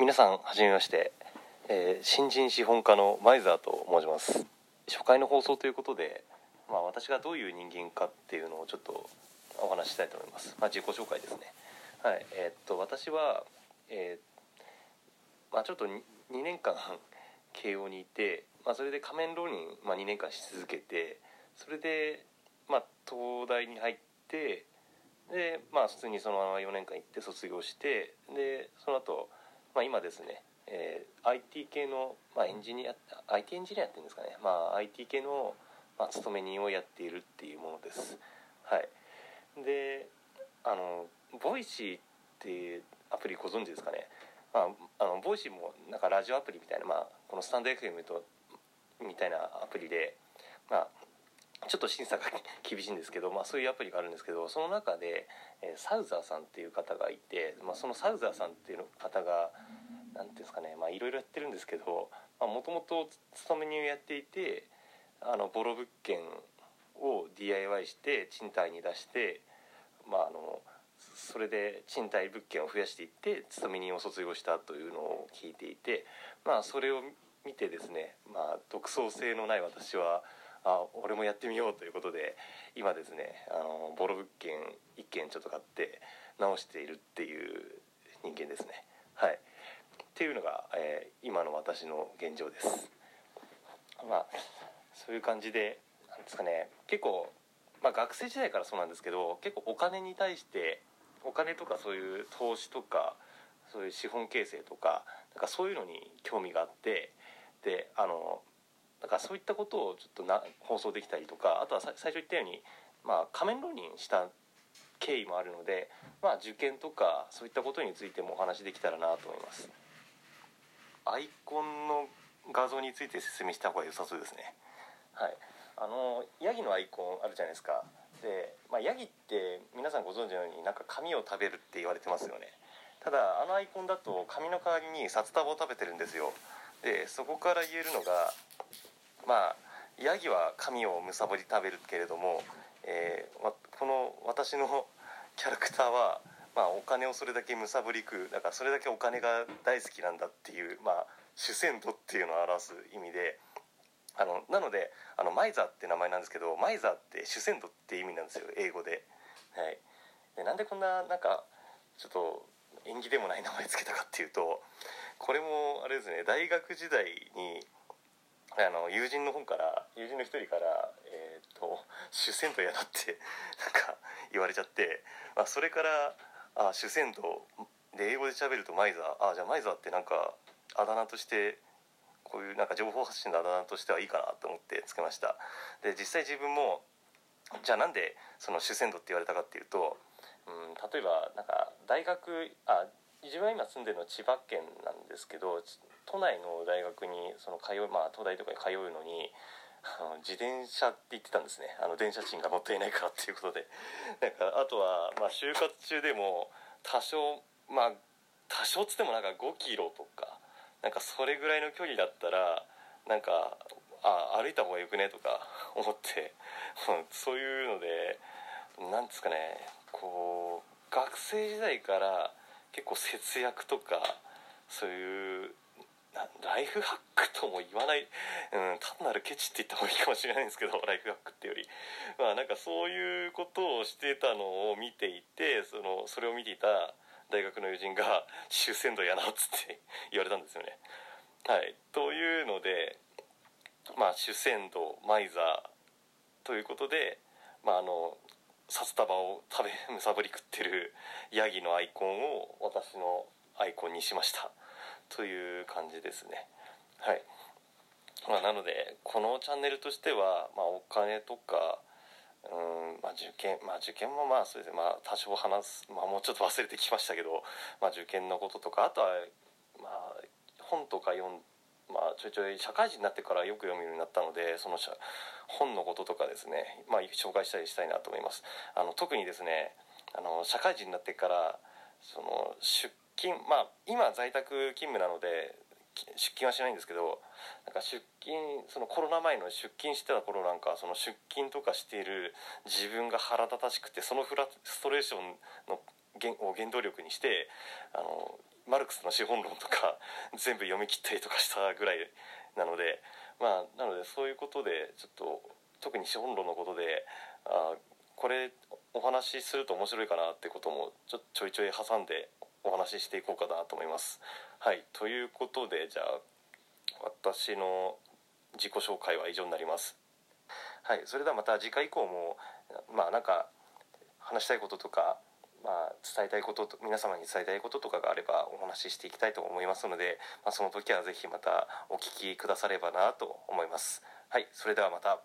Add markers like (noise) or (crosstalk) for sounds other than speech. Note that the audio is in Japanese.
皆さんはじめまして、えー新人資本家のマイザーと申します。初回の放送ということで、まあ、私がどういう人間かっていうのをちょっとお話ししたいと思います、まあ、自己紹介ですね。はいえーっと私は、えーまあ、ちょっと 2, 年間慶応にいて、まあ、それで仮面浪人、まあ、2年間し続けてそれで、まあ、東大に入ってでまあ普通にそのまま4年間行って卒業してでその後、まあ今ですね、えー IT 系の、まあ、エンジニア IT エンジニアっていうんですかね、まあ、IT 系の、まあ、勤め人をやっているっていうものです。はい。であの Voicy っていうアプリご存知ですかね、まあ、あの Voicy もなんかラジオアプリみたいな、まあ、このスタンド FM とみたいなアプリでまあちょっと審査が厳しいんですけど、まあ、そういうアプリがあるんですけどその中で、えーサウザーさんっていう方がいて、まあ、そのサウザーさんっていう方が何ていうんですかねいろいろやってるんですけどもともと勤め人をやっていてあのボロ物件を DIY して賃貸に出して、まあ、あのそれで賃貸物件を増やしていって勤め人を卒業したというのを聞いていて、まあ、それを見てですね、まあ、独創性のない私はあ俺もやってみようということで今ですねあのボロ物件1軒ちょっと買って直しているっていう人間ですね。はい。っていうのが、えー今の私の現状です。まあそういう感じでなんですかね結構、まあ、学生時代からそうなんですけど結構お金に対してお金とかそういう投資とかそういう資本形成とかなんかそういうのに興味があってであのだからそういったことをちょっとな放送できたりとかあとは最初言ったように、まあ、仮面浪人した経緯もあるので、まあ、受験とかそういったことについてもお話できたらなと思います。アイコンの画像について説明した方が良さそうですね。はい。あのヤギのアイコンあるじゃないですか。で、まあ、ヤギって皆さんご存知のようになんか紙を食べるって言われてますよね。ただあのアイコンだと紙の代わりに札束を食べてるんですよ。でそこから言えるのがまあヤギは紙をむさぼり食べるけれども、えーこの私のキャラクターは、まあ、お金をそれだけむさぼり食うだからそれだけお金が大好きなんだっていう、まあ、主戦度っていうのを表す意味であのなのであのマイザーって名前なんですけどマイザーって主戦度って意味なんですよ英語で。はい、でなんでこんななんかちょっと縁起でもない名前つけたかっていうとこれもあれですね大学時代にあの友人の方から友人の一人から「えー、と主戦度やだ」って (laughs) なんか言われちゃって、まあ、それからあ主戦度で英語で喋るとマイザーあじゃあマイザーってなんかあだ名としてこういうなんか情報発信のあだ名としてはいいかなと思ってつけました。で実際自分もじゃあなんでその主戦度って言われたかっていうと、うん、例えばなんか大学あ自分は今住んでるのは千葉県なんですけど都内の大学にその通う、まあ、東大とかに通うのにあの自転車って言ってたんですね。あの電車賃がもったいないからっていうことで。(laughs) なんかあとは、まあ、就活中でも多少まあ多少っつってもなんか5キロとかなんかそれぐらいの距離だったらなんかあ歩いた方がよくねとか (laughs) 思ってそういうのでなんですかねこう学生時代から結構節約とかそういうライフハックとも言わない、うん、単なるケチって言った方がいいかもしれないんですけど (laughs) ライフハックってよりまあなんかそういうことをしてたのを見ていてそのそれを見ていた大学の友人が「主戦度やな」っつって (laughs) 言われたんですよね。はい、というのでまあ主戦度マイザーということで、まあ、あの札束を食べむさぼり食ってるヤギのアイコンを私のアイコンにしました。という感じですね。はい、まあ、なのでこのチャンネルとしては、まあ、お金とかうんまあ、受験まあ受験もまあそれでまあ多少話す、まあ、もうちょっと忘れてきましたけど、まあ、受験のこととかあとはまあ本とか読んまあちょいちょい社会人になってからよく読むようになったのでその本のこととかですね、まあ、紹介したりしたいなと思います。あの特にですねあの社会人になってからその出勤まあ今在宅勤務なので出勤はしないんですけどなんか出勤そのコロナ前の出勤してた頃なんかその出勤とかしている自分が腹立たしくてそのフラストレーションの原を原動力にしてあのマルクスの資本論とか (laughs) 全部読み切ったりとかしたぐらいなのでまあなのでそういうことでちょっと特に資本論のことであこれお話しすると面白いかなってこともちょちょいちょい挟んでお話ししていこうかなと思います。はいということでじゃあ私の自己紹介は以上になります。はいそれではまた次回以降もまあなんか話したいこととか、まあ、伝えたいことと皆様に伝えたいこととかがあればお話ししていきたいと思いますので、まあ、その時は是非またお聞きくださればなと思います。はいそれではまた